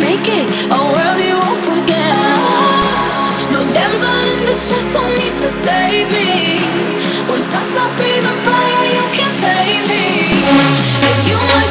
make it a world you won't forget. No damsel in distress, don't need to save me. Once I stop breathing fire, you can't take me. Like you might.